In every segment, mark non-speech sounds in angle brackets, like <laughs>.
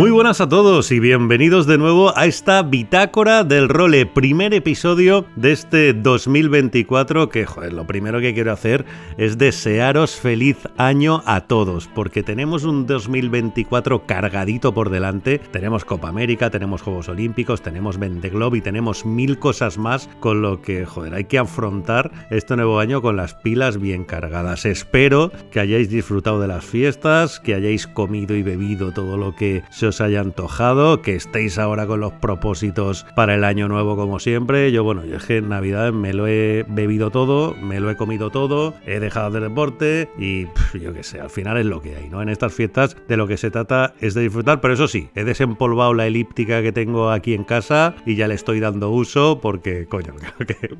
Muy buenas a todos y bienvenidos de nuevo a esta bitácora del role, primer episodio de este 2024 que, joder, lo primero que quiero hacer es desearos feliz año a todos, porque tenemos un 2024 cargadito por delante, tenemos Copa América, tenemos Juegos Olímpicos, tenemos Globe y tenemos mil cosas más con lo que, joder, hay que afrontar este nuevo año con las pilas bien cargadas. Espero que hayáis disfrutado de las fiestas, que hayáis comido y bebido todo lo que se os haya antojado, que estéis ahora con los propósitos para el año nuevo como siempre. Yo, bueno, yo es que en Navidad me lo he bebido todo, me lo he comido todo, he dejado de deporte y yo qué sé, al final es lo que hay, ¿no? En estas fiestas de lo que se trata es de disfrutar, pero eso sí, he desempolvado la elíptica que tengo aquí en casa y ya le estoy dando uso porque, coño, <laughs> que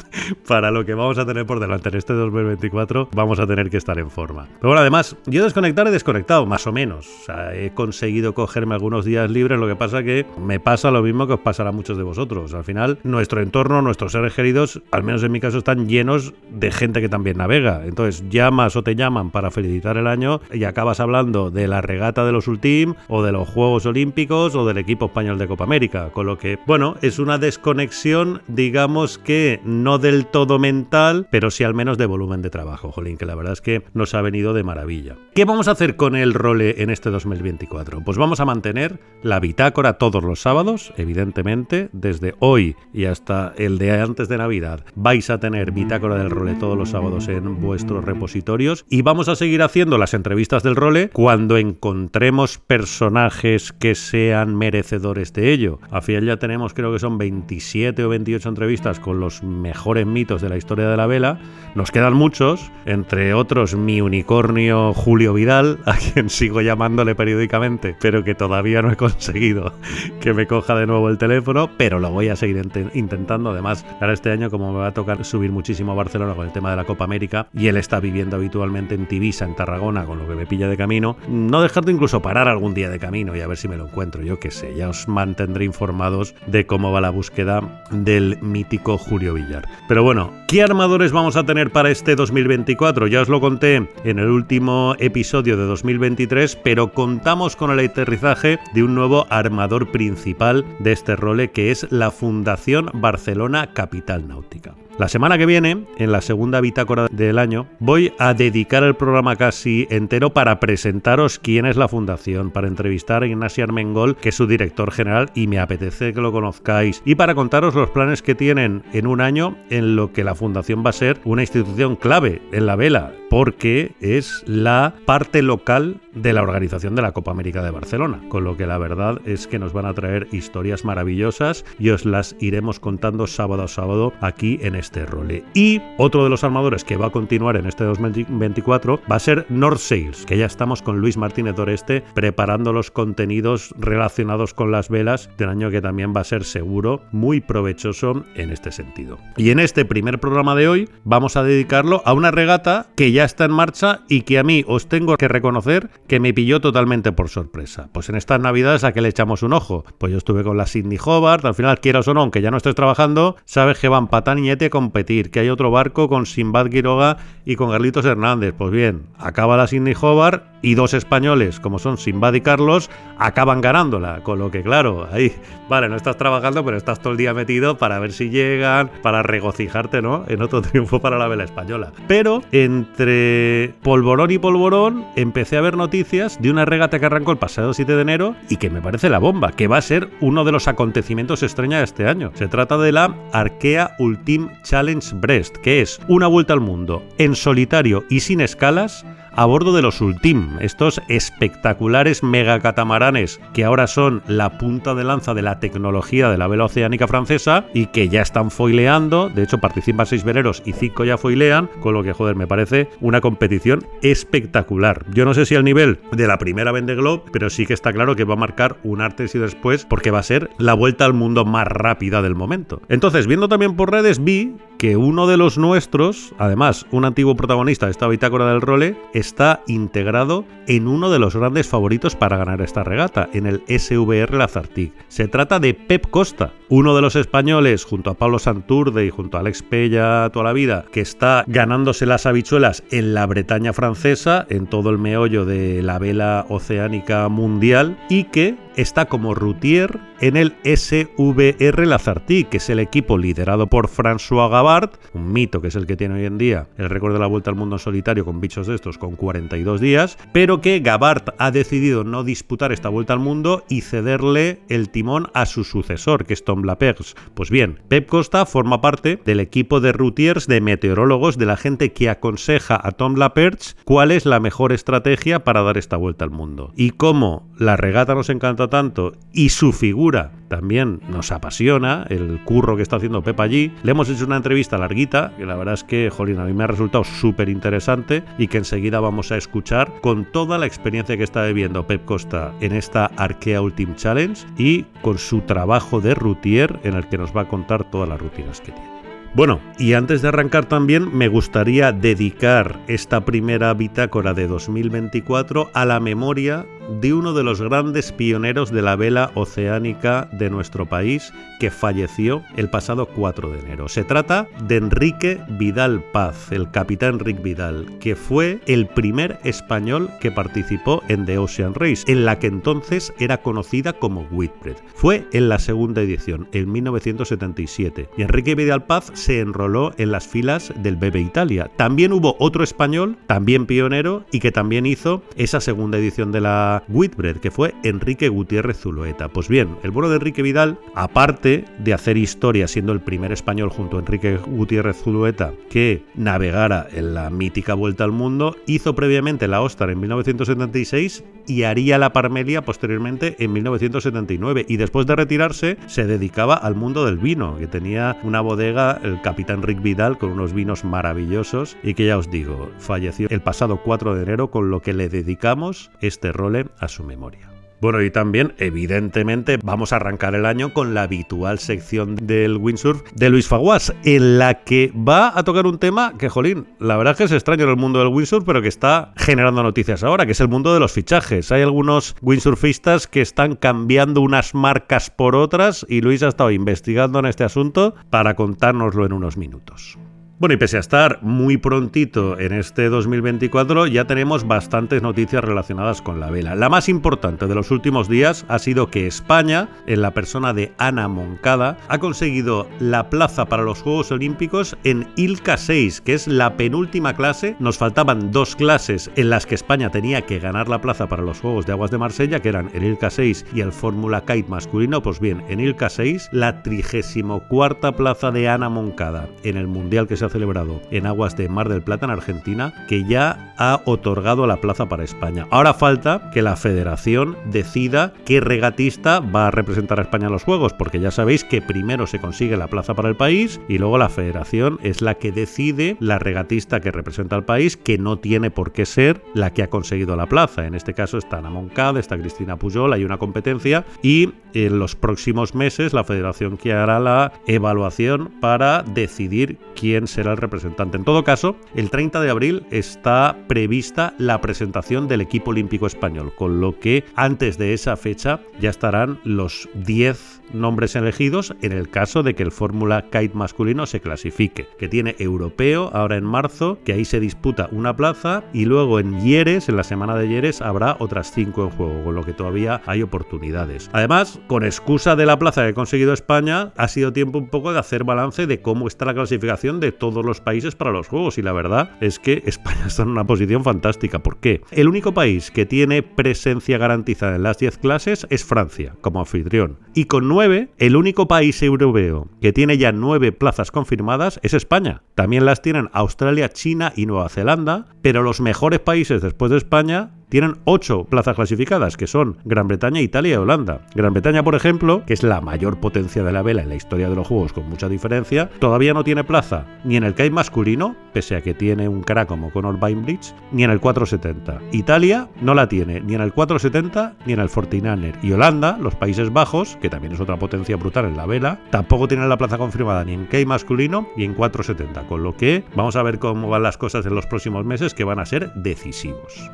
para lo que vamos a tener por delante en este 2024 vamos a tener que estar en forma. Pero bueno, además, yo desconectar he desconectado, más o menos. O sea, he conseguido cogerme algunos días libres, lo que pasa que me pasa lo mismo que os pasará a muchos de vosotros. Al final, nuestro entorno, nuestros seres queridos, al menos en mi caso, están llenos de gente que también navega. Entonces, llamas o te llaman para felicitar el año y acabas hablando de la regata de los Ultim o de los Juegos Olímpicos o del equipo español de Copa América. Con lo que, bueno, es una desconexión, digamos que no del todo mental, pero sí al menos de volumen de trabajo, Jolín, que la verdad es que nos ha venido de maravilla. ¿Qué vamos a hacer con el role en este 2024? Pues vamos a mantener la bitácora todos los sábados, evidentemente, desde hoy y hasta el de antes de Navidad. Vais a tener bitácora del role todos los sábados en vuestros repositorios y vamos a seguir haciendo las entrevistas del role cuando encontremos personajes que sean merecedores de ello. A final ya tenemos, creo que son 27 o 28 entrevistas con los mejores mitos de la historia de la vela. Nos quedan muchos, entre otros mi unicornio Julio Vidal, <laughs> a quien sigo llamándole periódicamente, pero que todavía no he conseguido que me coja de nuevo el teléfono, pero lo voy a seguir intentando. Además, ahora este año, como me va a tocar subir muchísimo a Barcelona con el tema de la Copa América y él está viviendo habitualmente en Tibisa, en Tarragona, con lo que me pilla de camino, no dejarte incluso parar algún día de camino y a ver si me lo encuentro. Yo qué sé, ya os mantendré informados de cómo va la búsqueda del mítico Julio Villar. Pero bueno, ¿qué armadores vamos a tener para este 2024? Ya os lo conté en el último episodio de 2023, pero contamos con el aterrizaje de un nuevo armador principal de este role que es la Fundación Barcelona Capital Náutica. La semana que viene, en la segunda bitácora del año, voy a dedicar el programa casi entero para presentaros quién es la fundación, para entrevistar a Ignacio Armengol, que es su director general, y me apetece que lo conozcáis, y para contaros los planes que tienen en un año en lo que la fundación va a ser una institución clave en la vela, porque es la parte local de la organización de la Copa América de Barcelona, con lo que la verdad es que nos van a traer historias maravillosas y os las iremos contando sábado a sábado aquí en este role. Y otro de los armadores que va a continuar en este 2024 va a ser North Sails, que ya estamos con Luis Martínez Doreste preparando los contenidos relacionados con las velas del año que también va a ser seguro muy provechoso en este sentido. Y en este primer programa de hoy vamos a dedicarlo a una regata que ya está en marcha y que a mí os tengo que reconocer que me pilló totalmente por sorpresa. Pues en estas navidades a qué le echamos un ojo. Pues yo estuve con la Sydney Hobart, al final quieras o no, aunque ya no estés trabajando, sabes que van Patán competir, que hay otro barco con Simbad Quiroga y con Carlitos Hernández. Pues bien, acaba la Sydney Hobart y dos españoles, como son Simbad y Carlos, acaban ganándola. Con lo que, claro, ahí, vale, no estás trabajando, pero estás todo el día metido para ver si llegan, para regocijarte, ¿no? En otro <laughs> triunfo para la vela española. Pero entre polvorón y polvorón empecé a ver noticias de una regata que arrancó el pasado 7 de enero y que me parece la bomba, que va a ser uno de los acontecimientos estrella de este año. Se trata de la Arkea Ultimate Challenge Brest, que es una vuelta al mundo en solitario y sin escalas a bordo de los Ultim, estos espectaculares megacatamaranes que ahora son la punta de lanza de la tecnología de la vela oceánica francesa y que ya están foileando. De hecho, participan seis veleros y cinco ya foilean, con lo que, joder, me parece una competición espectacular. Yo no sé si al nivel de la primera Vende Globe, pero sí que está claro que va a marcar un antes y después porque va a ser la vuelta al mundo más rápida del momento. Entonces, viendo también por redes, vi que uno de los nuestros, además un antiguo protagonista de esta bitácora del role, está integrado en uno de los grandes favoritos para ganar esta regata, en el SVR Lazartig. Se trata de Pep Costa, uno de los españoles, junto a Pablo Santurde y junto a Alex Pella toda la vida, que está ganándose las habichuelas en la Bretaña francesa, en todo el meollo de la vela oceánica mundial, y que está como routier en el SVR Lazartig, que es el equipo liderado por François Gabart, un mito que es el que tiene hoy en día el récord de la vuelta al mundo en solitario con bichos de estos con 42 días, pero que Gabart ha decidido no disputar esta vuelta al mundo y cederle el timón a su sucesor, que es Tom Lapers. Pues bien, Pep Costa forma parte del equipo de routiers de meteorólogos de la gente que aconseja a Tom Lapers cuál es la mejor estrategia para dar esta vuelta al mundo. Y como la regata nos encanta tanto y su figura también nos apasiona, el curro que está haciendo Pep allí, le hemos hecho una entrevista larguita, que la verdad es que, jolín, a mí me ha resultado súper interesante y que enseguida vamos a escuchar con toda la experiencia que está viviendo Pep Costa en esta Arkea Ultimate Challenge y con su trabajo de routier en el que nos va a contar todas las rutinas que tiene. Bueno, y antes de arrancar también me gustaría dedicar esta primera bitácora de 2024 a la memoria de uno de los grandes pioneros de la vela oceánica de nuestro país que falleció el pasado 4 de enero. Se trata de Enrique Vidal Paz, el capitán Enrique Vidal, que fue el primer español que participó en The Ocean Race, en la que entonces era conocida como Whitbread. Fue en la segunda edición, en 1977, y Enrique Vidal Paz se enroló en las filas del BB Italia. También hubo otro español, también pionero, y que también hizo esa segunda edición de la Whitbread, que fue Enrique Gutiérrez Zulueta. Pues bien, el bueno de Enrique Vidal, aparte de hacer historia siendo el primer español junto a Enrique Gutiérrez Zulueta que navegara en la mítica Vuelta al Mundo, hizo previamente la Ostar en 1976 y haría la Parmelia posteriormente en 1979 y después de retirarse se dedicaba al mundo del vino, que tenía una bodega el capitán Rick Vidal con unos vinos maravillosos y que ya os digo, falleció el pasado 4 de enero con lo que le dedicamos este role a su memoria. Bueno, y también, evidentemente, vamos a arrancar el año con la habitual sección del windsurf de Luis Faguas, en la que va a tocar un tema que, jolín, la verdad es que es extraño en el mundo del windsurf, pero que está generando noticias ahora, que es el mundo de los fichajes. Hay algunos windsurfistas que están cambiando unas marcas por otras y Luis ha estado investigando en este asunto para contárnoslo en unos minutos. Bueno, y pese a estar muy prontito en este 2024, ya tenemos bastantes noticias relacionadas con la vela. La más importante de los últimos días ha sido que España, en la persona de Ana Moncada, ha conseguido la plaza para los Juegos Olímpicos en ILCA 6, que es la penúltima clase. Nos faltaban dos clases en las que España tenía que ganar la plaza para los Juegos de Aguas de Marsella, que eran el ILCA 6 y el Fórmula Kite masculino. Pues bien, en ILCA 6, la 34 plaza de Ana Moncada en el Mundial que se celebrado en aguas de Mar del Plata en Argentina, que ya ha otorgado la plaza para España. Ahora falta que la federación decida qué regatista va a representar a España en los Juegos, porque ya sabéis que primero se consigue la plaza para el país y luego la federación es la que decide la regatista que representa al país, que no tiene por qué ser la que ha conseguido la plaza. En este caso está Ana Moncada, está Cristina Pujol, hay una competencia y en los próximos meses la federación que hará la evaluación para decidir quién se será el representante. En todo caso, el 30 de abril está prevista la presentación del equipo olímpico español, con lo que antes de esa fecha ya estarán los 10 nombres elegidos en el caso de que el Fórmula Kite masculino se clasifique, que tiene europeo ahora en marzo, que ahí se disputa una plaza y luego en Yeres, en la semana de Yeres, habrá otras cinco en juego, con lo que todavía hay oportunidades. Además, con excusa de la plaza que ha conseguido España, ha sido tiempo un poco de hacer balance de cómo está la clasificación de todo todos los países para los Juegos y la verdad es que <laughs> España está en una posición fantástica. ¿Por qué? El único país que tiene presencia garantizada en las 10 clases es Francia, como anfitrión. Y con 9, el único país europeo que tiene ya 9 plazas confirmadas es España. También las tienen Australia, China y Nueva Zelanda, pero los mejores países después de España tienen ocho plazas clasificadas, que son Gran Bretaña, Italia y Holanda. Gran Bretaña, por ejemplo, que es la mayor potencia de la vela en la historia de los Juegos con mucha diferencia, todavía no tiene plaza ni en el Kai masculino, pese a que tiene un crack como Conor Bainbridge, ni en el 470. Italia no la tiene ni en el 470 ni en el Fortinaner. Y Holanda, los Países Bajos, que también es otra potencia brutal en la vela, tampoco tiene la plaza confirmada ni en Kai masculino ni en 470. Con lo que vamos a ver cómo van las cosas en los próximos meses que van a ser decisivos.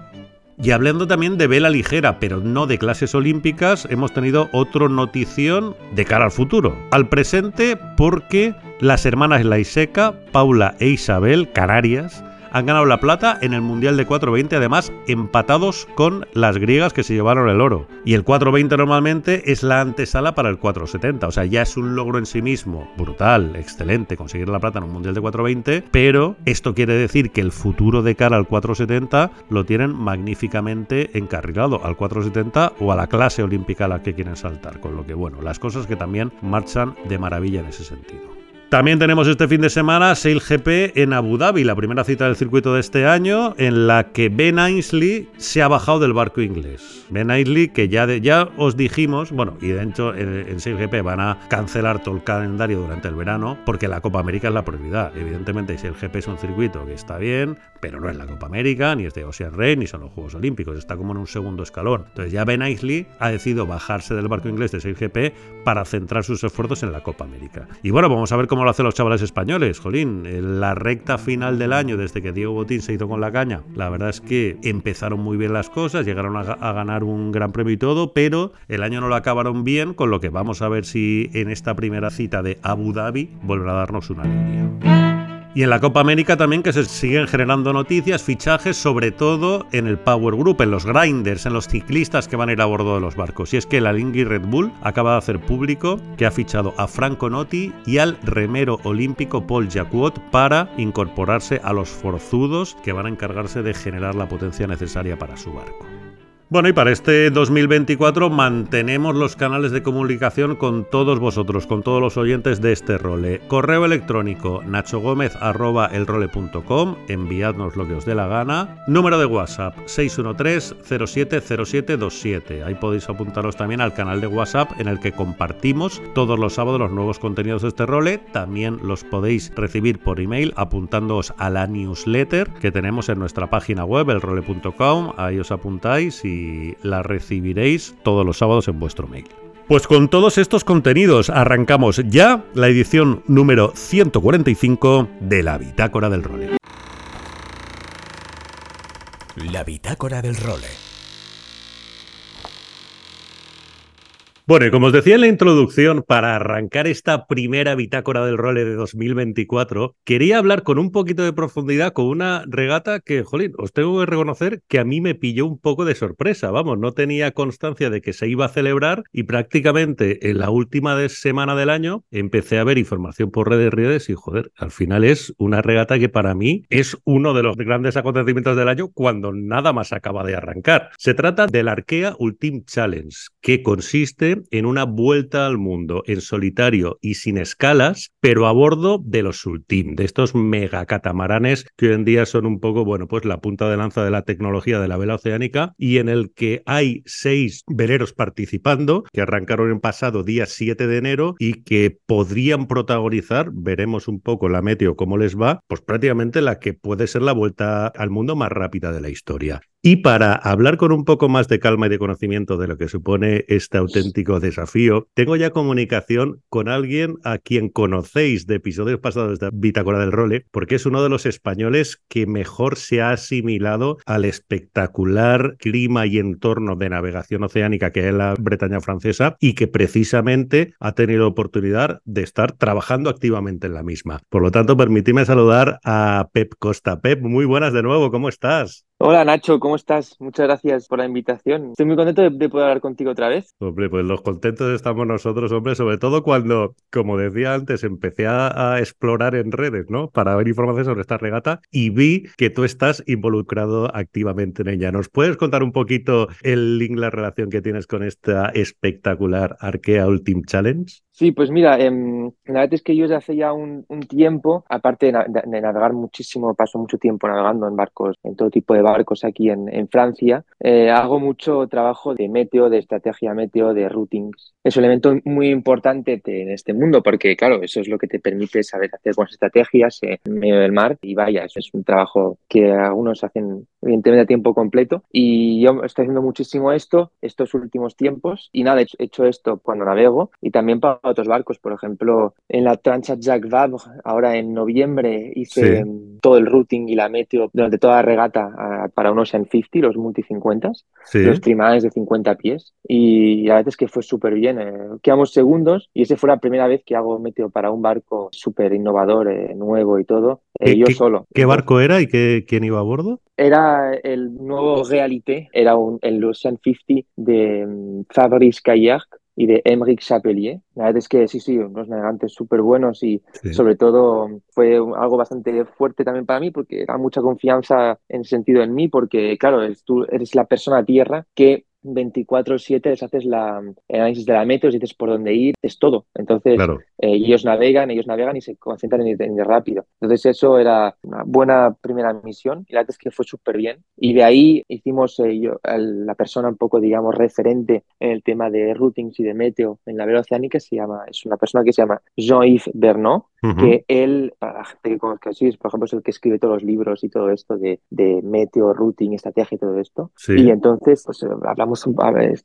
Y hablando también de vela ligera, pero no de clases olímpicas, hemos tenido otra notición de cara al futuro. Al presente, porque las hermanas Laiseca, Paula e Isabel, Canarias, han ganado la plata en el Mundial de 420, además empatados con las griegas que se llevaron el oro. Y el 420 normalmente es la antesala para el 470, o sea, ya es un logro en sí mismo brutal, excelente conseguir la plata en un Mundial de 420, pero esto quiere decir que el futuro de cara al 470 lo tienen magníficamente encarrilado al 470 o a la clase olímpica a la que quieren saltar, con lo que bueno, las cosas que también marchan de maravilla en ese sentido. También tenemos este fin de semana Sail GP en Abu Dhabi, la primera cita del circuito de este año, en la que Ben Ainsley se ha bajado del barco inglés. Ben Ainsley, que ya, ya os dijimos, bueno, y de hecho en, Sail GP van a cancelar todo el calendario durante el verano, porque la Copa América es la prioridad. Evidentemente, Sail GP es un circuito que está bien, pero no es la Copa América, ni es de Ocean Race, ni son los Juegos Olímpicos, está como en un segundo escalón. Entonces ya Ben Ainsley ha decidido bajarse del barco inglés de Sail GP para centrar sus esfuerzos en la Copa América. Y bueno, vamos a ver cómo lo hacen los chavales españoles, Jolín. La recta final del año, desde que Diego Botín se hizo con la caña, la verdad es que empezaron muy bien las cosas, llegaron a, ganar un gran premio y todo, pero el año no lo acabaron bien, con lo que vamos a ver si en esta primera cita de Abu Dhabi volverá a darnos una línea. Y en la Copa América también que se siguen generando noticias, fichajes, sobre todo en el Power Group, en los grinders, en los ciclistas que van a ir a bordo de los barcos. Y es que la Lingui Red Bull acaba de hacer público que ha fichado a Franco Notti y al remero olímpico Paul Jacquot para incorporarse a los forzudos que van a encargarse de generar la potencia necesaria para su barco. Bueno, y para este 2024 mantenemos los canales de comunicación con todos vosotros, con todos los oyentes de este role. Correo electrónico nachogomez.elrole.com, enviadnos lo que os dé la gana. Número de WhatsApp 613-070727. Ahí podéis apuntaros también al canal de WhatsApp en el que compartimos todos los sábados los nuevos contenidos de este role. También los podéis recibir por email apuntándoos a la newsletter que tenemos en nuestra página web, elrole.com. Ahí os apuntáis y la recibiréis todos los sábados en vuestro mail. Pues con todos estos contenidos arrancamos ya la edición número 145 de la Bitácora del Role. La Bitácora del Role. Bueno, y como os decía en la introducción, para arrancar esta primera bitácora del role de 2024, quería hablar con un poquito de profundidad con una regata que, jolín, os tengo que reconocer que a mí me pilló un poco de sorpresa. Vamos, no tenía constancia de que se iba a celebrar y prácticamente en la última semana del año empecé a ver información por redes redes y, joder, al final es una regata que para mí es uno de los grandes acontecimientos del año cuando nada más acaba de arrancar. Se trata del Arkea Ultimate Challenge, que consiste en una vuelta al mundo en solitario y sin escalas, pero a bordo de los Ultim, de estos megacatamaranes que hoy en día son un poco, bueno, pues la punta de lanza de la tecnología de la vela oceánica y en el que hay seis veleros participando que arrancaron el pasado día 7 de enero y que podrían protagonizar, veremos un poco la meteo cómo les va, pues prácticamente la que puede ser la vuelta al mundo más rápida de la historia. Y para hablar con un poco más de calma y de conocimiento de lo que supone este auténtico desafío, tengo ya comunicación con alguien a quien conocéis de episodios pasados de Bitácora del Role, porque es uno de los españoles que mejor se ha asimilado al espectacular clima y entorno de navegación oceánica que es la Bretaña francesa y que precisamente ha tenido oportunidad de estar trabajando activamente en la misma. Por lo tanto, permitidme saludar a Pep Costa. Pep, muy buenas de nuevo, ¿cómo estás? Hola Nacho, ¿cómo estás? Muchas gracias por la invitación. Estoy muy contento de, poder hablar contigo otra vez. Hombre, pues los contentos estamos nosotros, hombre, sobre todo cuando, como decía antes, empecé a, explorar en redes, ¿no? Para ver información sobre esta regata y vi que tú estás involucrado activamente en ella. ¿Nos puedes contar un poquito el link, la relación que tienes con esta espectacular Arkea Ultimate Challenge? Sí, pues mira, em, la verdad es que yo desde hace ya un, tiempo, aparte de, navegar muchísimo, paso mucho tiempo navegando en barcos, en todo tipo de barcos aquí en, Francia, eh, hago mucho trabajo de meteo, de estrategia meteo, de routings. Es un elemento muy importante en este mundo porque, claro, eso es lo que te permite saber hacer buenas estrategias en medio del mar y vaya, es un trabajo que algunos hacen evidentemente a tiempo completo y yo estoy haciendo muchísimo esto estos últimos tiempos y nada, he hecho esto cuando navego y también para otros barcos, por ejemplo, en la Transat Jacques Vabre, ahora en noviembre hice todo el routing y la meteo durante toda la regata para un Ocean 50, los multi 50, los trimales de 50 pies. Y la verdad es que fue súper bien, eh, quedamos segundos y esa fue la primera vez que hago meteo para un barco súper innovador, eh, nuevo y todo, eh, yo solo. ¿Qué barco era y qué, quién iba a bordo? Era el nuevo Realité, era un, el Ocean 50 de mm, Fabrice Caillard y de Emeric Chapelier. La verdad es que sí, sí, unos navegantes súper buenos y sobre todo fue algo bastante fuerte también para mí porque da mucha confianza en sentido en mí porque, claro, tú eres la persona tierra que 24/7 les haces la, el análisis de la meteo, les dices por dónde ir, es todo. Entonces eh, ellos navegan, ellos navegan y se concentran en ir, rápido. Entonces eso era una buena primera misión y la verdad es que fue súper bien. Y de ahí hicimos eh, yo, la persona un poco, digamos, referente en el tema de routings y de meteo en la vela oceánica, se llama, es una persona que se llama Jean-Yves Bernot, que él, para la gente que conozca así, por ejemplo, es el que escribe todos los libros y todo esto de, de meteo, routing, estrategia y todo esto. Y entonces, pues hablamos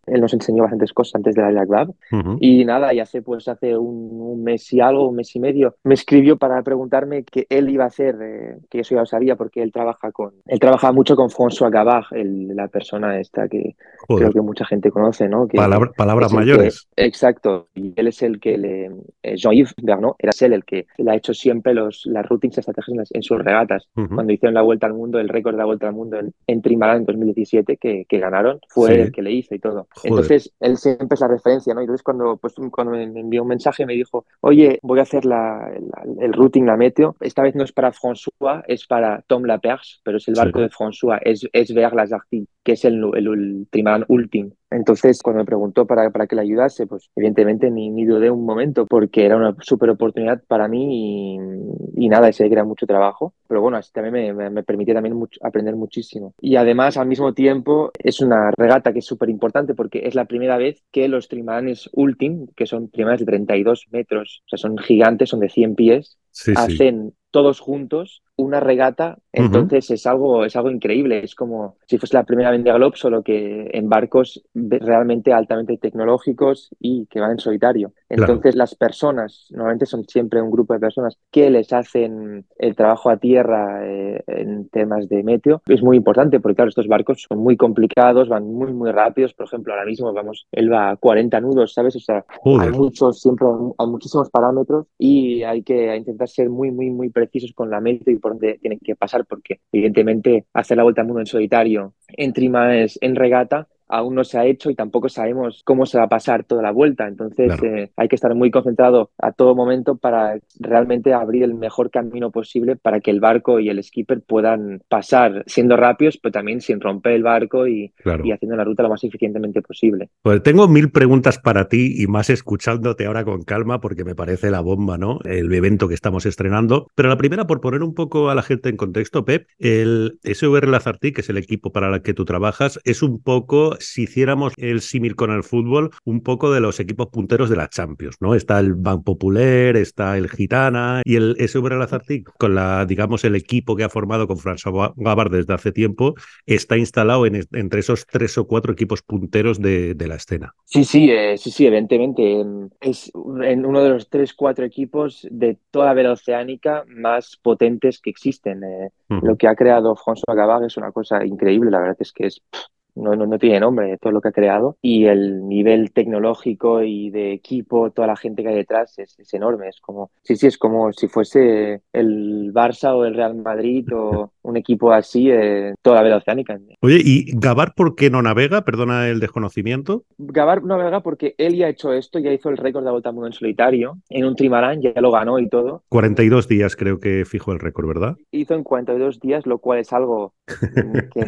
él nos enseñó bastantes cosas antes de la Lab. Y nada, y hace, pues, hace un, mes y algo, un mes y medio, me escribió para preguntarme qué él iba a hacer, eh, que eso ya lo sabía porque él trabaja con, él trabaja mucho con François Gabard, la persona esta que creo que mucha gente conoce, ¿no? Que palabras mayores. exacto. Y él es el que le, eh, Jean-Yves Bernot, era él el que le ha hecho siempre los, las routines estrategias en, sus regatas. Cuando hicieron la Vuelta al Mundo, el récord de la Vuelta al Mundo en, en en 2017 que, que ganaron, fue el que le hizo y todo. Entonces, él siempre es la referencia, ¿no? Y entonces cuando, pues, cuando me envió un mensaje me dijo, oye, voy a hacer la, el routing, la meteo. Esta vez no es para François, es para Tom Laperche, pero es el barco de François, es, es Vers las que es el, el, el Ultim. Entonces, cuando me preguntó para, para que le ayudase, pues evidentemente ni, ni dudé un momento porque era una súper oportunidad para mí y, y nada, ese que era mucho trabajo. Pero bueno, así también me, me, permitió también aprender muchísimo. Y además, al mismo tiempo, es una regata que es súper importante porque es la primera vez que los trimaranes Ultim, que son trimaranes de 32 metros, o sea, son gigantes, son de 100 pies, hacen todos juntos una regata, entonces es, algo, es algo increíble, es como si fuese la primera Vendée Globe, solo que en barcos realmente altamente tecnológicos y que van en solitario. Entonces las personas, normalmente son siempre un grupo de personas que les hacen el trabajo a tierra eh, en temas de meteo, es muy importante porque claro, estos barcos son muy complicados, van muy muy rápidos, por ejemplo, ahora mismo vamos, él va a 40 nudos, ¿sabes? O sea, hay muchos, siempre hay muchísimos parámetros y hay que intentar ser muy muy muy precisos con la meteo y por dónde tienen que pasar, porque evidentemente hacer la vuelta al mundo en solitario, en trimas, en regata, aún no se ha hecho y tampoco sabemos cómo se va a pasar toda la vuelta. Entonces eh, hay que estar muy concentrado a todo momento para realmente abrir el mejor camino posible para que el barco y el skipper puedan pasar siendo rápidos, pero también sin romper el barco y, y haciendo la ruta lo más eficientemente posible. Pues tengo mil preguntas para ti y más escuchándote ahora con calma porque me parece la bomba, ¿no? El evento que estamos estrenando. Pero la primera, por poner un poco a la gente en contexto, Pep, el SVR Lazarti, que es el equipo para el que tú trabajas, es un poco si hiciéramos el símil con el fútbol, un poco de los equipos punteros de la Champions, ¿no? Está el Bank Popular, está el Gitana y el SV Lazartic con la, digamos, el equipo que ha formado con François Gavard desde hace tiempo, está instalado en, entre esos tres o cuatro equipos punteros de, la escena. Sí, sí, eh, sí, sí, evidentemente. Es en uno de los tres, cuatro equipos de toda la vela oceánica más potentes que existen. Eh. Lo que ha creado François Gavard es una cosa increíble, la verdad es que es no, no, no tiene nombre todo lo que ha creado y el nivel tecnológico y de equipo, toda la gente que hay detrás es, es enorme. Es como, sí, sí, es como si fuese el Barça o el Real Madrid o un equipo así de toda la vela oceánica. Oye, ¿y Gabar por qué no navega? Perdona el desconocimiento. Gabar no navega porque él ya ha hecho esto, ya hizo el récord de la Vuelta al Mundo en solitario en un trimarán, ya lo ganó y todo. 42 días creo que fijó el récord, ¿verdad? Hizo en 42 días, lo cual es algo que,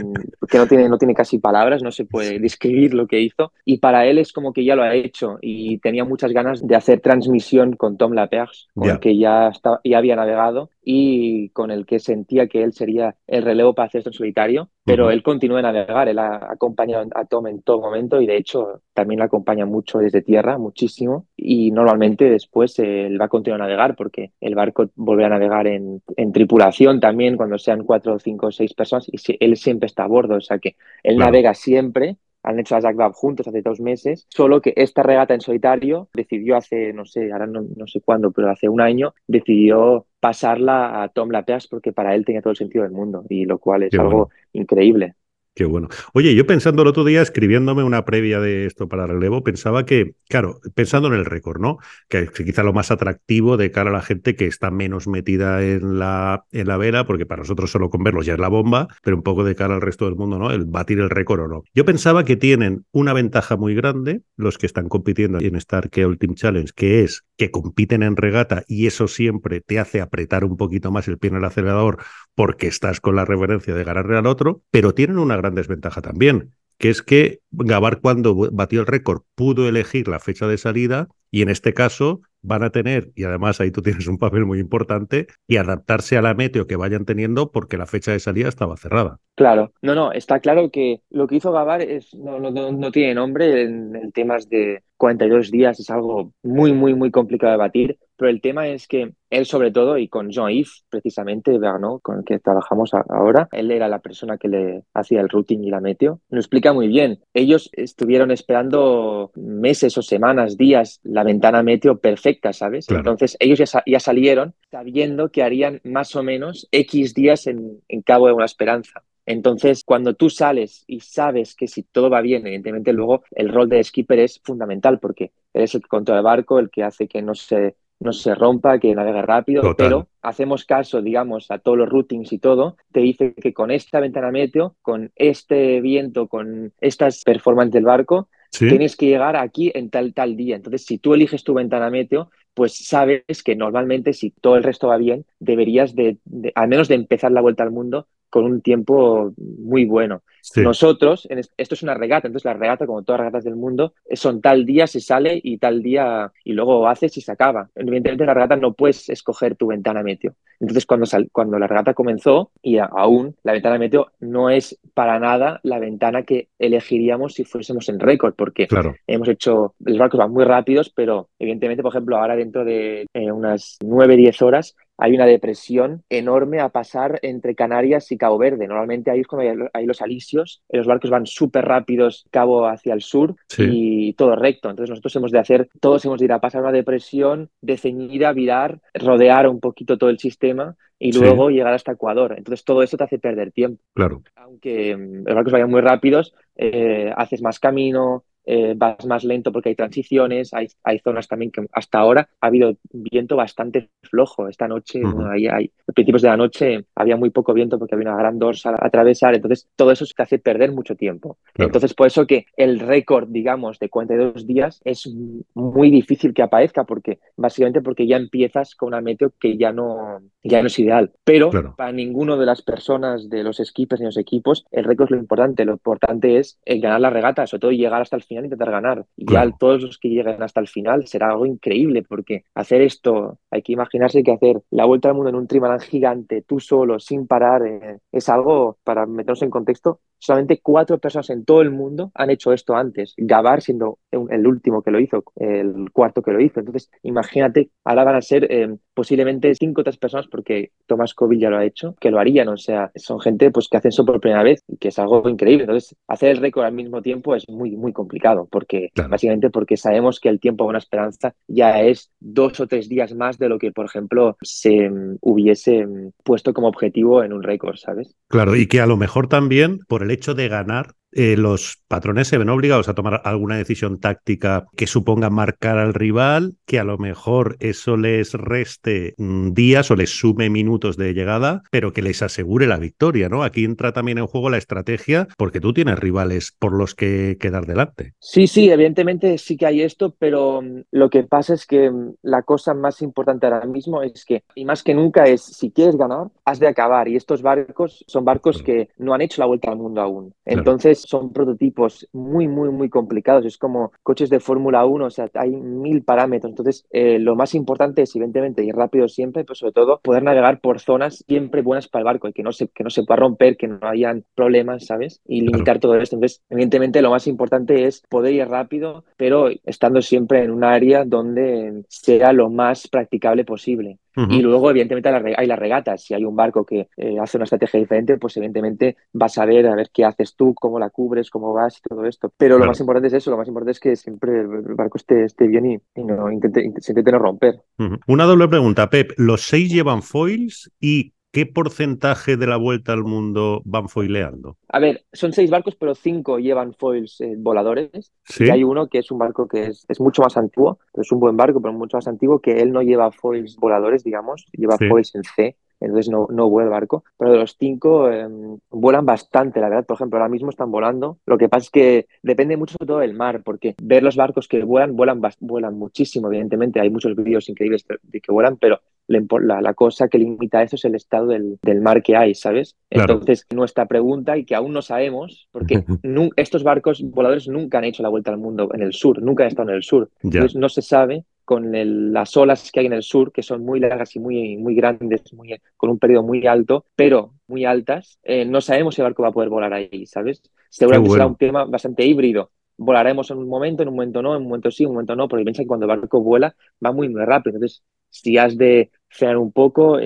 que no, tiene, no tiene casi palabras, no se puede describir lo que hizo. Y para él es como que ya lo ha hecho y tenía muchas ganas de hacer transmisión con Tom Laperche, con el que ya, ya había navegado y con el que sentía que él sería el relevo para hacer esto en solitario, pero él continúa a navegar, él ha acompañado a Tom en todo momento y de hecho también lo acompaña mucho desde tierra, muchísimo, y normalmente después él va a continuar a navegar porque el barco vuelve a navegar en, en tripulación también cuando sean cuatro, cinco o seis personas y él siempre está a bordo, o sea que él navega siempre han hecho la Jack juntos hace dos meses, solo que esta regata en solitario decidió hace, no sé, ahora no, no sé cuándo, pero hace un año, decidió pasarla a Tom Lapeas porque para él tenía todo el sentido del mundo, y lo cual es algo increíble. Qué bueno. Oye, yo pensando el otro día, escribiéndome una previa de esto para relevo, pensaba que, claro, pensando en el récord, ¿no? Que, quizá lo más atractivo de cara a la gente que está menos metida en la, en la vela, porque para nosotros solo con verlos ya es la bomba, pero un poco de cara al resto del mundo, ¿no? El batir el récord o no. Yo pensaba que tienen una ventaja muy grande los que están compitiendo en Star Key Ultimate Challenge, que es que compiten en regata y eso siempre te hace apretar un poquito más el pie en el acelerador porque estás con la referencia de ganarle al otro, pero tienen una gran desventaja también, que es que Gabar cuando batió el récord pudo elegir la fecha de salida y en este caso van a tener, y además ahí tú tienes un papel muy importante, y adaptarse a la meteo que vayan teniendo porque la fecha de salida estaba cerrada. Claro, no, no, está claro que lo que hizo Gabar es, no, no, no tiene nombre en, en temas de 42 días, es algo muy, muy, muy complicado de batir, pero el tema es que él sobre todo, y con Jean-Yves precisamente, ¿no? con el que trabajamos ahora, él era la persona que le hacía el routing y la meteo, lo explica muy bien. Ellos estuvieron esperando meses o semanas, días, la ventana meteo perfecta, ¿sabes? Entonces ellos ya, salieron sabiendo que harían más o menos X días en, en Cabo de una Esperanza. Entonces, cuando tú sales y sabes que si todo va bien, evidentemente luego el rol de skipper es fundamental porque eres el que controla el barco, el que hace que no se no se rompa, que navegue rápido, pero hacemos caso, digamos, a todos los routings y todo, te dice que con esta ventana meteo, con este viento, con estas performances del barco, tienes que llegar aquí en tal tal día. Entonces, si tú eliges tu ventana meteo, pues sabes que normalmente si todo el resto va bien, deberías de, al menos de empezar la vuelta al mundo con un tiempo muy bueno. Nosotros, esto es una regata, entonces la regata, como todas las regatas del mundo, son tal día se sale y tal día y luego haces y se acaba. Evidentemente la regata no puedes escoger tu ventana meteo. Entonces cuando, cuando la regata comenzó y aún la ventana meteo no es para nada la ventana que elegiríamos si fuésemos en récord, porque hemos hecho, los barcos van muy rápidos, pero evidentemente, por ejemplo, ahora dentro de eh, unas 9-10 horas hay una depresión enorme a pasar entre Canarias y Cabo Verde. Normalmente ahí es cuando hay, los alisios, los barcos van súper rápidos cabo hacia el sur y todo recto. Entonces nosotros hemos de hacer, todos hemos de ir a pasar una depresión, de ceñir a virar, rodear un poquito todo el sistema y luego llegar hasta Ecuador. Entonces todo eso te hace perder tiempo. Claro. Aunque mm, los barcos vayan muy rápidos, eh, haces más camino, eh, vas más lento porque hay transiciones, hay, hay, zonas también que hasta ahora ha habido viento bastante flojo. Esta noche, hay, hay, a principios de la noche había muy poco viento porque había una gran dorsa a atravesar, entonces todo eso te hace perder mucho tiempo. Entonces, por eso que el récord, digamos, de 42 días es muy difícil que aparezca porque básicamente porque ya empiezas con una meteo que ya no, ya no es ideal. Pero para ninguno de las personas, de los skippers y los equipos, el récord es lo importante. Lo importante es el ganar la regata, sobre todo llegar hasta el final intentar ganar. Y ya todos los que lleguen hasta el final será algo increíble, porque hacer esto, hay que imaginarse que hacer la vuelta al mundo en un trimarán gigante, tú solo, sin parar, eh, es algo, para meternos en contexto, solamente cuatro personas en todo el mundo han hecho esto antes. Gabar siendo el último que lo hizo, el cuarto que lo hizo. Entonces, imagínate, ahora van a ser eh, posiblemente cinco otras personas, porque Tomás Kovic ya lo ha hecho, que lo harían. O sea, son gente pues, que hacen eso por primera vez y que es algo increíble. Entonces, hacer el récord al mismo tiempo es muy, muy complicado, porque básicamente porque sabemos que el tiempo de una esperanza ya es dos o tres días más de lo que, por ejemplo, se mm, hubiese mm, puesto como objetivo en un récord, ¿sabes? Claro, y que a lo mejor también por el hecho de ganar eh, los patrones se ven obligados a tomar alguna decisión táctica que suponga marcar al rival, que a lo mejor eso les reste mm, días o les sume minutos de llegada, pero que les asegure la victoria, ¿no? Aquí entra también en juego la estrategia, porque tú tienes rivales por los que quedar delante. Sí, sí, evidentemente sí que hay esto, pero mm, lo que pasa es que mm, la cosa más importante ahora mismo es que, y más que nunca, es si quieres ganar, has de acabar. Y estos barcos son barcos que no han hecho la vuelta al mundo aún. Entonces son prototipos muy, muy, muy complicados. Es como coches de Fórmula 1, o sea, hay mil parámetros. Entonces, eh, lo más importante es, evidentemente, ir rápido siempre, pero sobre todo poder navegar por zonas siempre buenas para el barco y que no se, que no se pueda romper, que no hayan problemas, ¿sabes? Y limitar todo esto. Entonces, evidentemente, lo más importante es poder ir rápido, pero estando siempre en un área donde sea lo más practicable posible. Y luego, evidentemente, hay las regatas. Si hay un barco que eh, hace una estrategia diferente, pues evidentemente vas a ver a ver qué haces tú, cómo la cubres, cómo vas y todo esto. Pero lo más importante es eso, lo más importante es que siempre el barco esté, esté bien y, no intente, se intente no romper. Una doble pregunta, Pep. ¿Los seis llevan foils y ¿qué porcentaje de la vuelta al mundo van foileando? A ver, son seis barcos, pero cinco llevan foils eh, voladores. ¿Sí? Y hay uno que es un barco que es, es, mucho más antiguo, es un buen barco, pero mucho más antiguo, que él no lleva foils voladores, digamos, lleva foils en C entonces no, no vuela el barco. Pero de los cinco em, vuelan bastante, la verdad. Por ejemplo, ahora mismo están volando. Lo que pasa es que depende mucho todo del mar, porque ver los barcos que vuelan, vuelan, vuelan muchísimo, evidentemente. Hay muchos vídeos increíbles de que vuelan, pero la, la, cosa que limita eso es el estado del, del mar que hay, ¿sabes? Entonces, nuestra pregunta, y que aún no sabemos, porque <laughs> estos barcos voladores nunca han hecho la vuelta al mundo en el sur, nunca han estado en el sur. Entonces, no se sabe con las olas que hay en el sur, que son muy largas y muy, muy grandes, muy, con un periodo muy alto, pero muy altas, eh, no sabemos si el barco va a poder volar ahí, ¿sabes? Seguramente será un tema bastante híbrido. Volaremos en un momento, en un momento no, en un momento sí, en un momento no, porque piensa que cuando el barco vuela va muy, muy rápido. Entonces, si has de frenar un poco,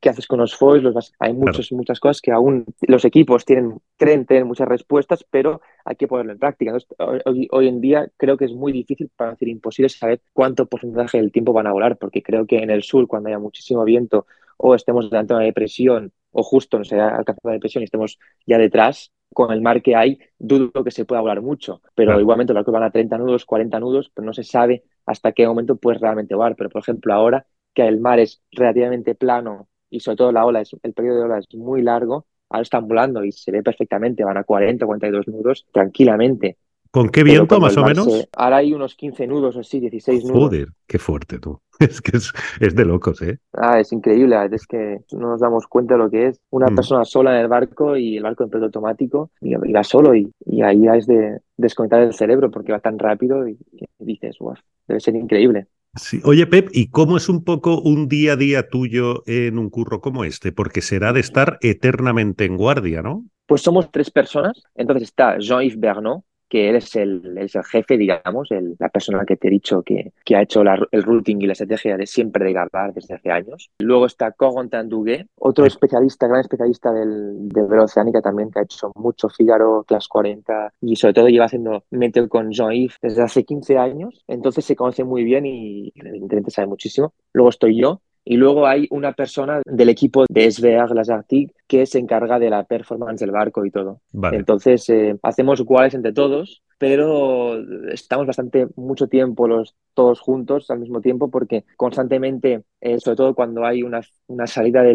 qué haces con los foils, los hay muchas, muchas cosas que aún los equipos tienen, creen tener muchas respuestas, pero hay que ponerlo en práctica. hoy, en día creo que es muy difícil, para decir imposible, saber cuánto porcentaje del tiempo van a volar, porque creo que en el sur, cuando haya muchísimo viento o estemos delante de una depresión o justo no se haya alcanzado la depresión y estemos ya detrás, con el mar que hay, dudo que se pueda volar mucho. Pero igualmente los barcos van a 30 nudos, 40 nudos, pero no se sabe hasta qué momento puedes realmente volar. Pero, por ejemplo, ahora que el mar es relativamente plano y sobre todo la ola es, el periodo de ola es muy largo, ahora están volando y se ve perfectamente, van a 40, 42 nudos tranquilamente. ¿Con qué viento más o menos? ahora hay unos 15 nudos o así, 16 nudos. Joder, qué fuerte tú. <laughs> Es que es, de locos, ¿eh? Ah, es increíble. Es que no nos damos cuenta de lo que es una mm. persona sola en el barco y el barco en piloto automático y, va solo y, ahí es de desconectar el cerebro porque va tan rápido y, dices, wow, debe ser increíble. Sí. Oye, Pep, ¿y cómo es un poco un día a día tuyo en un curro como este? Porque será de estar eternamente en guardia, ¿no? Pues somos tres personas. Entonces está Jean-Yves Bernot, que él es el, el jefe, digamos, el, la persona que te he dicho que, que ha hecho el routing y la estrategia de siempre de Gardar desde hace años. Luego está Corentin Duguet, otro especialista, gran especialista del, de Oceánica también, que ha hecho mucho Figaro, Class 40 y sobre todo lleva haciendo Metal con Jean-Yves desde hace 15 años. Entonces se conoce muy bien y evidentemente sabe muchísimo. Luego estoy yo, y luego hay una persona del equipo de SVR Las Arctic que se encarga de la performance del barco y todo. Entonces, eh, hacemos iguales entre todos, pero estamos bastante mucho tiempo los todos juntos al mismo tiempo porque constantemente, eh, sobre todo cuando hay una, una salida de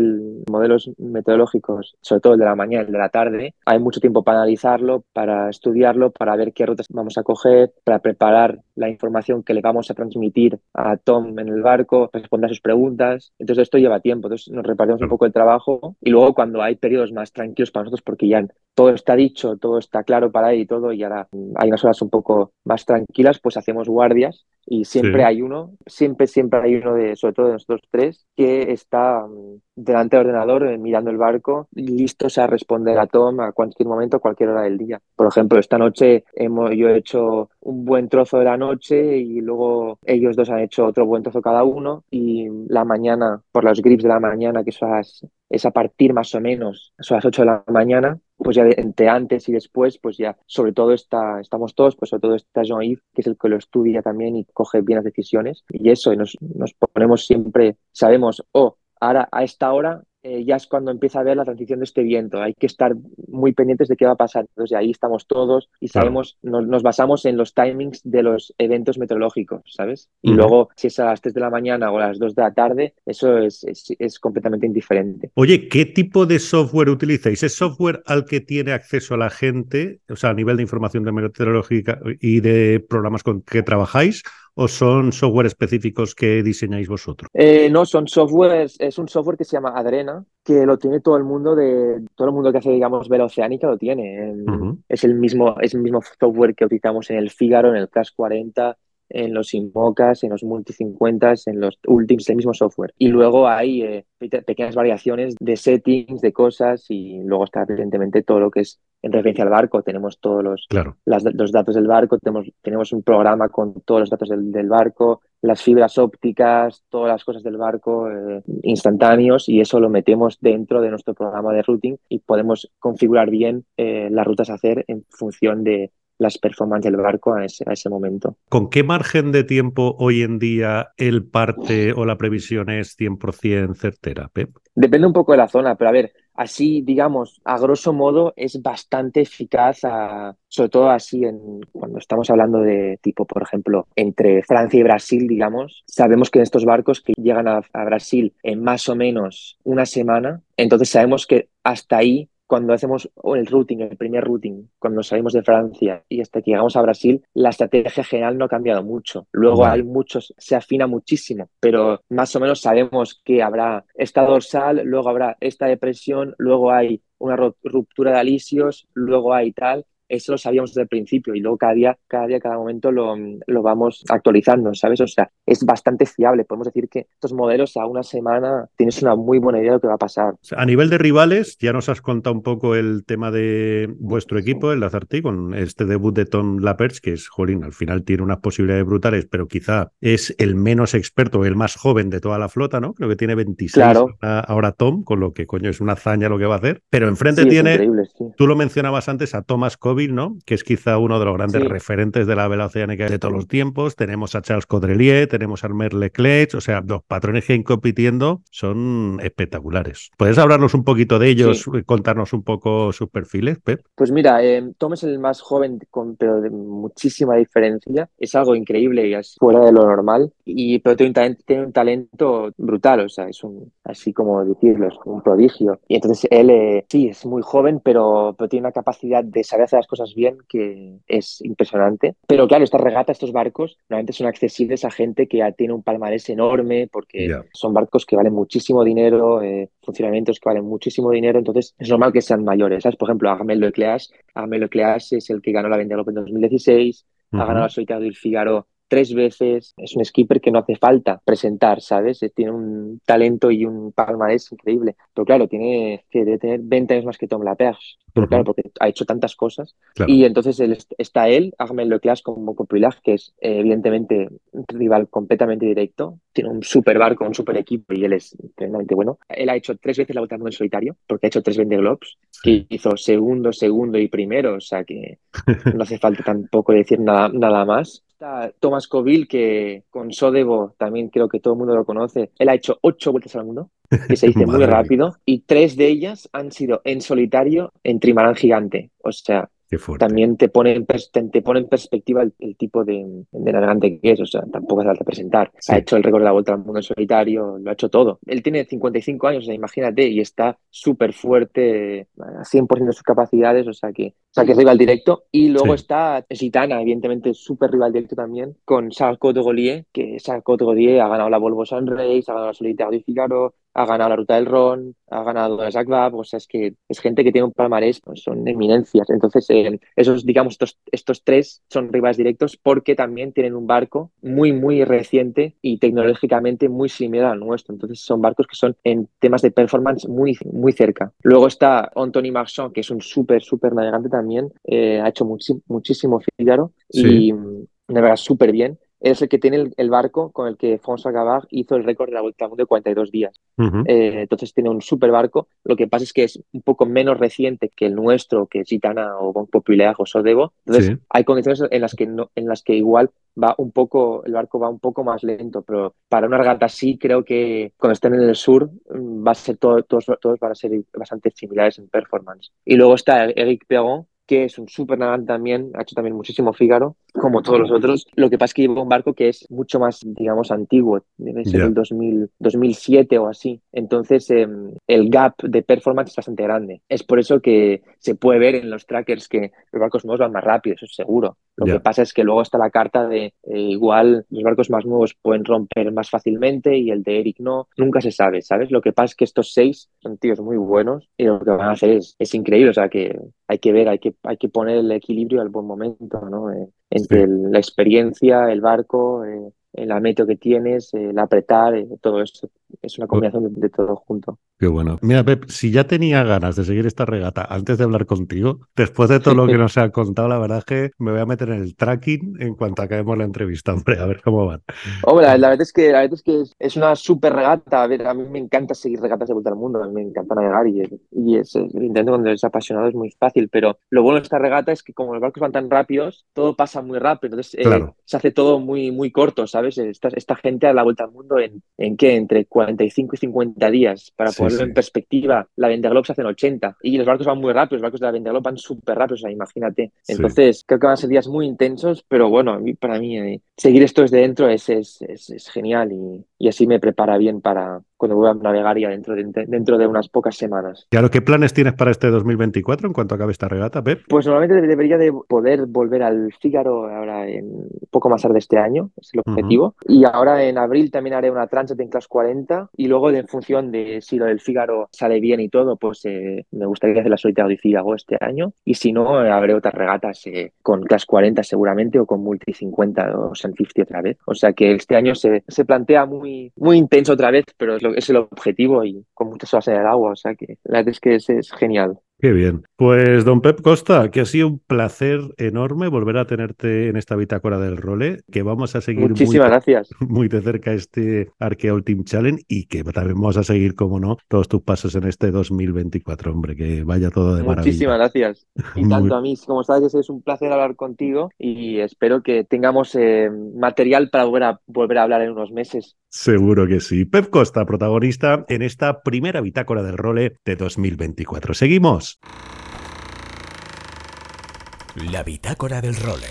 modelos meteorológicos, sobre todo el de la mañana, el de la tarde, hay mucho tiempo para analizarlo, para estudiarlo, para ver qué rutas vamos a coger, para preparar la información que le vamos a transmitir a Tom en el barco, responder a sus preguntas. Entonces esto lleva tiempo, entonces nos repartimos un poco el trabajo y luego cuando hay periodos más tranquilos para nosotros porque ya todo está dicho, todo está claro para él y todo y ahora hay unas horas un poco más tranquilas, pues hacemos guardias y siempre hay uno, siempre, siempre hay uno de, sobre todo de nosotros tres, que está mm, delante del ordenador eh, mirando el barco, listos a responder a Tom a cualquier momento, a cualquier hora del día. Por ejemplo, esta noche hemos, yo he hecho un buen trozo de la noche y luego ellos dos han hecho otro buen trozo cada uno y la mañana, por los grips de la mañana, que son es a partir más o menos, son las 8 de la mañana, pues ya entre antes y después, pues ya sobre todo está, estamos todos, pues sobre todo está Jean-Yves, que es el que lo estudia también y coge bien las decisiones. Y eso, y nos, nos ponemos siempre, sabemos, oh, ahora a esta hora eh, ya es cuando empieza a ver la transición de este viento. Hay que estar muy pendientes de qué va a pasar. Entonces ahí estamos todos y sabemos, nos, basamos en los timings de los eventos meteorológicos, ¿sabes? Y luego, si es a las 3 de la mañana o a las 2 de la tarde, eso es, es, completamente indiferente. Oye, ¿qué tipo de software utilizáis? ¿Es software al que tiene acceso a la gente, o sea, a nivel de información de meteorológica y de programas con que trabajáis? O son software específicos que diseñáis vosotros? Eh, no, son softwares, es un software que se llama Adrena, que lo tiene todo el mundo de todo el mundo que hace, digamos, vela oceánica lo tiene. Es el mismo, es el mismo software que utilizamos en el Figaro, en el CAS 40, en los Inmocas, en los Multi 50, en los Ultims, el mismo software. Y luego hay eh, pequeñas variaciones de settings, de cosas, y luego está evidentemente todo lo que es en referencia al barco. Tenemos todos los, los datos del barco, tenemos, tenemos un programa con todos los datos del, barco, las fibras ópticas, todas las cosas del barco eh, instantáneos, y eso lo metemos dentro de nuestro programa de routing y podemos configurar bien eh, las rutas a hacer en función de, las performances del barco a ese, a ese momento. ¿Con qué margen de tiempo hoy en día el parte o la previsión es 100% certera, Pep? Depende un poco de la zona, pero a ver, así, digamos, a grosso modo es bastante eficaz, sobre todo así en, cuando estamos hablando de tipo, por ejemplo, entre Francia y Brasil, digamos, sabemos que en estos barcos que llegan a Brasil en más o menos una semana, entonces sabemos que hasta ahí cuando hacemos el routing, el primer routing, cuando salimos de Francia y hasta que llegamos a Brasil, la estrategia general no ha cambiado mucho. Luego hay muchos, se afina muchísimo, pero más o menos sabemos que habrá esta dorsal, luego habrá esta depresión, luego hay una ruptura de alisios, luego hay tal, eso lo sabíamos desde el principio y luego cada día, cada día, cada momento lo, lo, vamos actualizando, ¿sabes? O sea, es bastante fiable. Podemos decir que estos modelos a una semana tienes una muy buena idea de lo que va a pasar. A nivel de rivales, ya nos has contado un poco el tema de vuestro equipo, el Lazartí, con este debut de Tom Laperch, que es, jolín, al final tiene unas posibilidades brutales, pero quizá es el menos experto, el más joven de toda la flota, ¿no? Creo que tiene 26 ahora, Tom, con lo que, coño, es una hazaña lo que va a hacer. Pero enfrente tiene, tú lo mencionabas antes, a Thomas Kobe ¿no? Que es quizá uno de los grandes referentes de la vela oceánica de todos los tiempos. Tenemos a Charles Caudrelier, tenemos a Armer Leclerc, o sea, los patrones que hay compitiendo son espectaculares. ¿Puedes hablarnos un poquito de ellos, y contarnos un poco sus perfiles, Pep? Pues mira, eh, Tom es el más joven, con, pero de muchísima diferencia. Es algo increíble y es fuera de lo normal. Y, pero tiene un, talento, tiene un talento brutal, o sea, es un, así como decirlo, es un prodigio. Y entonces él, eh, sí, es muy joven, pero, pero tiene una capacidad de saber hacer las cosas bien que es impresionante. Pero claro, estas regatas, estos barcos, normalmente son accesibles a gente que ya tiene un palmarés enorme porque son barcos que valen muchísimo dinero, eh, funcionamientos que valen muchísimo dinero, entonces es normal que sean mayores. ¿sabes? Por ejemplo, Agamel Leclerc, Agamel Leclerc es el que ganó la Vendée en 2016, ha ganado la Solitaire del Figaro tres veces. Es un skipper que no hace falta presentar, ¿sabes? Eh, tiene un talento y un palmarés increíble. Pero claro, tiene que debe tener 20 años más que Tom Laperche. Pero claro, porque ha hecho tantas cosas. Y entonces él, está él, Armel Leclerc como copilaje, que es eh, evidentemente un rival completamente directo. Tiene un super barco, un super equipo y él es tremendamente bueno. Él ha hecho tres veces la vuelta al mundo en solitario, porque ha hecho tres Vendée Globes, que hizo segundo, segundo y primero. O sea que <laughs> no hace falta tampoco decir nada, nada más. Está Thomas Coville, que con Sodebo también creo que todo el mundo lo conoce. Él ha hecho ocho vueltas al mundo, que se dice <laughs> muy rápido, y tres de ellas han sido en solitario en trimarán gigante. O sea, también te pone en, te, pone en perspectiva el, tipo de, de, navegante que es, o sea, tampoco hace falta presentar. Ha hecho el récord de la vuelta al mundo en solitario, lo ha hecho todo. Él tiene 55 años, o sea, imagínate, y está súper fuerte, a 100% de sus capacidades, o sea que, o sea que es rival directo. Y luego está Gitana, evidentemente súper rival directo también, con Charles Cote que Charles Cote ha ganado la Volvo Sunrace, ha ganado la Solitaire du Figaro, ha ganado la ruta del Ron, ha ganado la Jacques o sea, es que es gente que tiene un palmarés, pues son eminencias. Entonces, eh, esos, digamos, estos, estos tres son rivales directos porque también tienen un barco muy, muy reciente y tecnológicamente muy similar al nuestro. Entonces, son barcos que son en temas de performance muy, muy cerca. Luego está Anthony Marchand, que es un súper, súper navegante también, eh, ha hecho muchísimo Figaro y navega súper bien es el que tiene el, barco con el que François Gavard hizo el récord de la Vuelta al Mundo de 42 días. Eh, entonces tiene un super barco. Lo que pasa es que es un poco menos reciente que el nuestro, que Gitana o Bon Populaire o Sodebo. Entonces hay condiciones en las que no, en las que igual va un poco, el barco va un poco más lento, pero para una regata así creo que cuando estén en el sur mm, va a ser todo, todos, todos van a ser bastante similares en performance. Y luego está Eric Perron, que es un súper navegante también, ha hecho también muchísimo Fígaro, como todos los otros. Lo que pasa es que lleva un barco que es mucho más, digamos, antiguo, debe ser el 2000, 2007 o así. Entonces, em, el gap de performance es bastante grande. Es por eso que se puede ver en los trackers que los barcos nuevos van más rápido, eso es seguro. Lo que pasa es que luego está la carta de eh, igual los barcos más nuevos pueden romper más fácilmente y el de Eric no. Nunca se sabe, ¿sabes? Lo que pasa es que estos seis son tíos muy buenos y lo que van a hacer es, es increíble. O sea, que hay que ver, hay que hay que poner el equilibrio al buen momento, ¿no? Eh, entre la experiencia, el barco, eh, la meteo que tienes, el apretar, eh, todo eso es una combinación de, todo junto. Qué bueno. Mira, Pep, si ya tenía ganas de seguir esta regata antes de hablar contigo, después de todo lo que <laughs> nos ha contado, la verdad es que me voy a meter en el tracking en cuanto acabemos la entrevista, hombre, a ver cómo van. Hombre, la, verdad es que, la verdad es, que es, una súper regata. A ver, a mí me encanta seguir regatas de vuelta al mundo, a mí me encanta navegar y, y es, intento cuando eres apasionado es muy fácil, pero lo bueno de esta regata es que como los barcos van tan rápidos, todo pasa muy rápido, entonces eh, se hace todo muy, muy corto, ¿sabes? Esta, esta gente a la vuelta al mundo en, ¿en qué? Entre 45 y 50 días. Para ponerlo en perspectiva, la Vendée se hace en 80 y los barcos van muy rápido, los barcos de la Vendée van súper rápidos, o sea, imagínate. Entonces, creo que van a ser días muy intensos, pero bueno, para mí eh, seguir esto desde dentro es, es, es, genial y, y así me prepara bien para, cuando a navegar ya dentro de, dentro de unas pocas semanas. Claro, ¿qué planes tienes para este 2024 en cuanto acabe esta regata, Pep? Pues normalmente debería de poder volver al Fígaro ahora en poco más tarde este año, es el objetivo. Y ahora en abril también haré una Transit en Class 40 y luego en función de si lo del Fígaro sale bien y todo, pues eh, me gustaría hacer la Solitaire de Fígaro este año y si no, eh, habré otras regatas eh, con Class 40 seguramente o con Multi 50 o San 50 otra vez. O sea que este año se, se plantea muy, muy intenso otra vez, pero es lo es el objetivo y con muchas horas en el agua, o sea que la verdad es que es genial. Qué bien. Pues don Pep Costa, que ha sido un placer enorme volver a tenerte en esta bitácora del role, que vamos a seguir Muchísimas muy, gracias. <laughs> muy de cerca este Arquea Team Challenge y que también vamos a seguir, como no, todos tus pasos en este 2024, hombre, que vaya todo de maravilla. Muchísimas gracias. <laughs> Y tanto a mí, como sabes, es un placer hablar contigo y espero que tengamos eh, material para volver a, volver a hablar en unos meses. Seguro que sí. Pep Costa, protagonista en esta primera bitácora del role de 2024. Seguimos. La bitácora del role.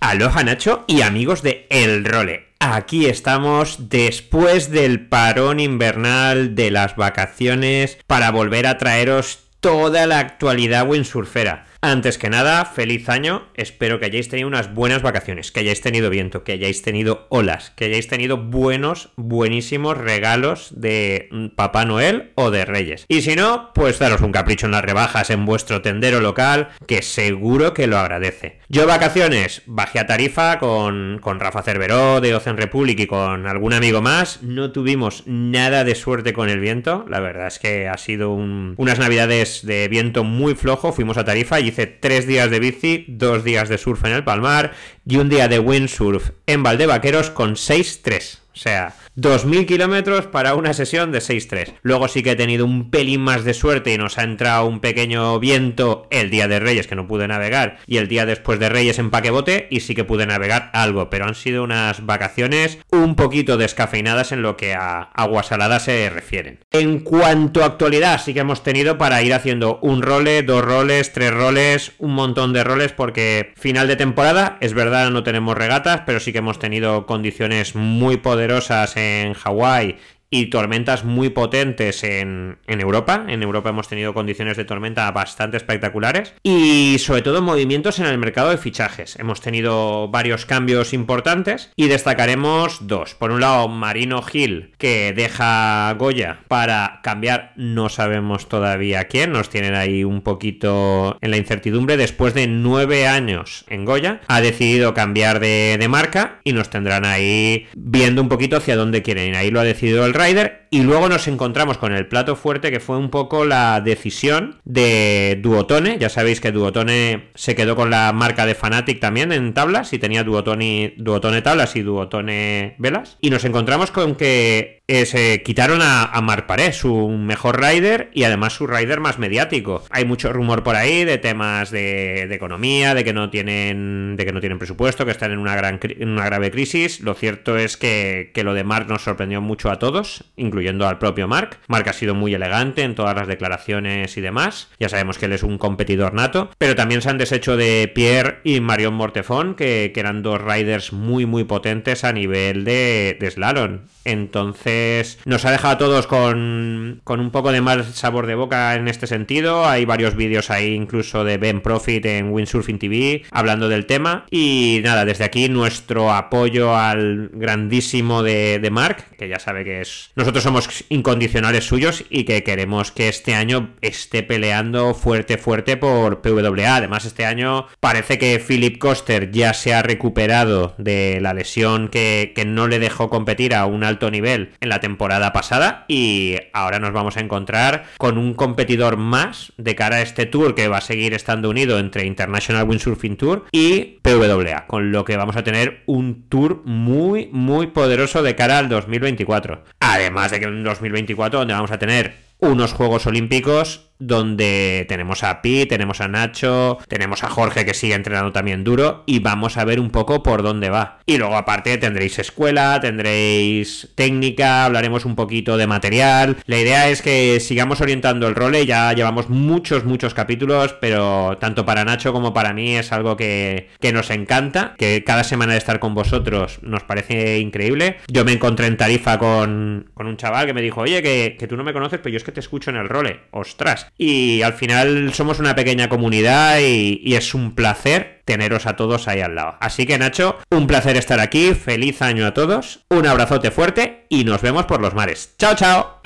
Aloha Nacho y amigos de El Role. Aquí estamos después del parón invernal de las vacaciones para volver a traeros toda la actualidad windsurfera. Antes que nada, feliz año. Espero que hayáis tenido unas buenas vacaciones, que hayáis tenido viento, que hayáis tenido olas, que hayáis tenido buenos, buenísimos regalos de Papá Noel o de Reyes. Y si no, pues daros un capricho en las rebajas en vuestro tendero local, que seguro que lo agradece. Yo vacaciones, bajé a Tarifa con, con Rafa Cerveró de Ocean Republic y con algún amigo más. No tuvimos nada de suerte con el viento. La verdad es que ha sido unas navidades de viento muy flojo. Fuimos a Tarifa y hice tres días de bici, dos días de surf en el Palmar y un día de windsurf en Valdevaqueros con 6-3. O sea, 2.000 kilómetros para una sesión de 6-3. Luego sí que he tenido un pelín más de suerte y nos ha entrado un pequeño viento el día de Reyes que no pude navegar y el día después de Reyes en paquebote y sí que pude navegar algo, pero han sido unas vacaciones un poquito descafeinadas en lo que a agua salada se refieren. En cuanto a actualidad, sí que hemos tenido para ir haciendo un role, dos roles, tres roles, un montón de roles porque final de temporada, es verdad, no tenemos regatas, pero sí que hemos tenido condiciones muy poderosas en en Hawái y tormentas muy potentes en, Europa. En Europa hemos tenido condiciones de tormenta bastante espectaculares y sobre todo movimientos en el mercado de fichajes. Hemos tenido varios cambios importantes y destacaremos dos. Por un lado, Marino Gil, que deja Goya para cambiar, no sabemos todavía quién, nos tienen ahí un poquito en la incertidumbre. Después de nueve años en Goya, ha decidido cambiar de, de marca y nos tendrán ahí viendo un poquito hacia dónde quieren ir. Ahí lo ha decidido el Rider y luego nos encontramos con el plato fuerte que fue un poco la decisión de Duotone. Ya sabéis que Duotone se quedó con la marca de Fanatic también en tablas y tenía Duotone, Duotone tablas y Duotone velas. Y nos encontramos con que eh, se quitaron a, a Marc Paré, su mejor rider y además su rider más mediático. Hay mucho rumor por ahí de temas de, economía, de que no tienen de que no tienen presupuesto, que están en una gran en una grave crisis. Lo cierto es que, que lo de Mark nos sorprendió mucho a todos, incluyendo al propio Mark. Mark ha sido muy elegante en todas las declaraciones y demás. Ya sabemos que él es un competidor nato, pero también se han deshecho de Pierre y Marion Mortefón, que, que eran dos riders muy muy potentes a nivel de, de slalom. Entonces, nos ha dejado a todos con, con un poco de mal sabor de boca en este sentido. Hay varios vídeos ahí, incluso de Ben Profit en Windsurfing TV, hablando del tema. Y nada, desde aquí nuestro apoyo al grandísimo de, de Mark, que ya sabe que es. Nosotros somos incondicionales suyos y que queremos que este año esté peleando fuerte, fuerte por PWA. Además, este año parece que Philip Coster ya se ha recuperado de la lesión que, que no le dejó competir a un alto nivel en la temporada pasada y ahora nos vamos a encontrar con un competidor más de cara a este tour que va a seguir estando unido entre International Windsurfing Tour y PWA, con lo que vamos a tener un tour muy muy poderoso de cara al 2024. Además de que en 2024 donde vamos a tener unos Juegos Olímpicos donde tenemos a Pi, tenemos a Nacho, tenemos a Jorge que sigue entrenando también duro y vamos a ver un poco por dónde va. Y luego aparte tendréis escuela, tendréis técnica, hablaremos un poquito de material. La idea es que sigamos orientando el role, ya llevamos muchos, muchos capítulos, pero tanto para Nacho como para mí es algo que, que nos encanta, que cada semana de estar con vosotros nos parece increíble. Yo me encontré en Tarifa con, con un chaval que me dijo, oye, que, que tú no me conoces, pero yo es que te escucho en el role. Ostras, y al final somos una pequeña comunidad y, es un placer teneros a todos ahí al lado. Así que Nacho, un placer estar aquí, feliz año a todos, un abrazote fuerte y nos vemos por los mares. Chao, chao.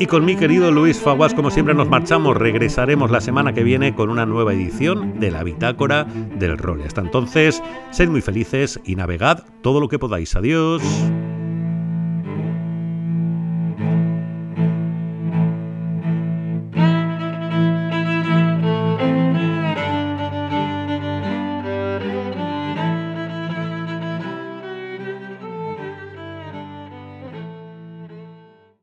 Y con mi querido Luis Faguas, como siempre, nos marchamos. Regresaremos la semana que viene con una nueva edición de la Bitácora del Rol. Hasta entonces, sed muy felices y navegad todo lo que podáis. Adiós.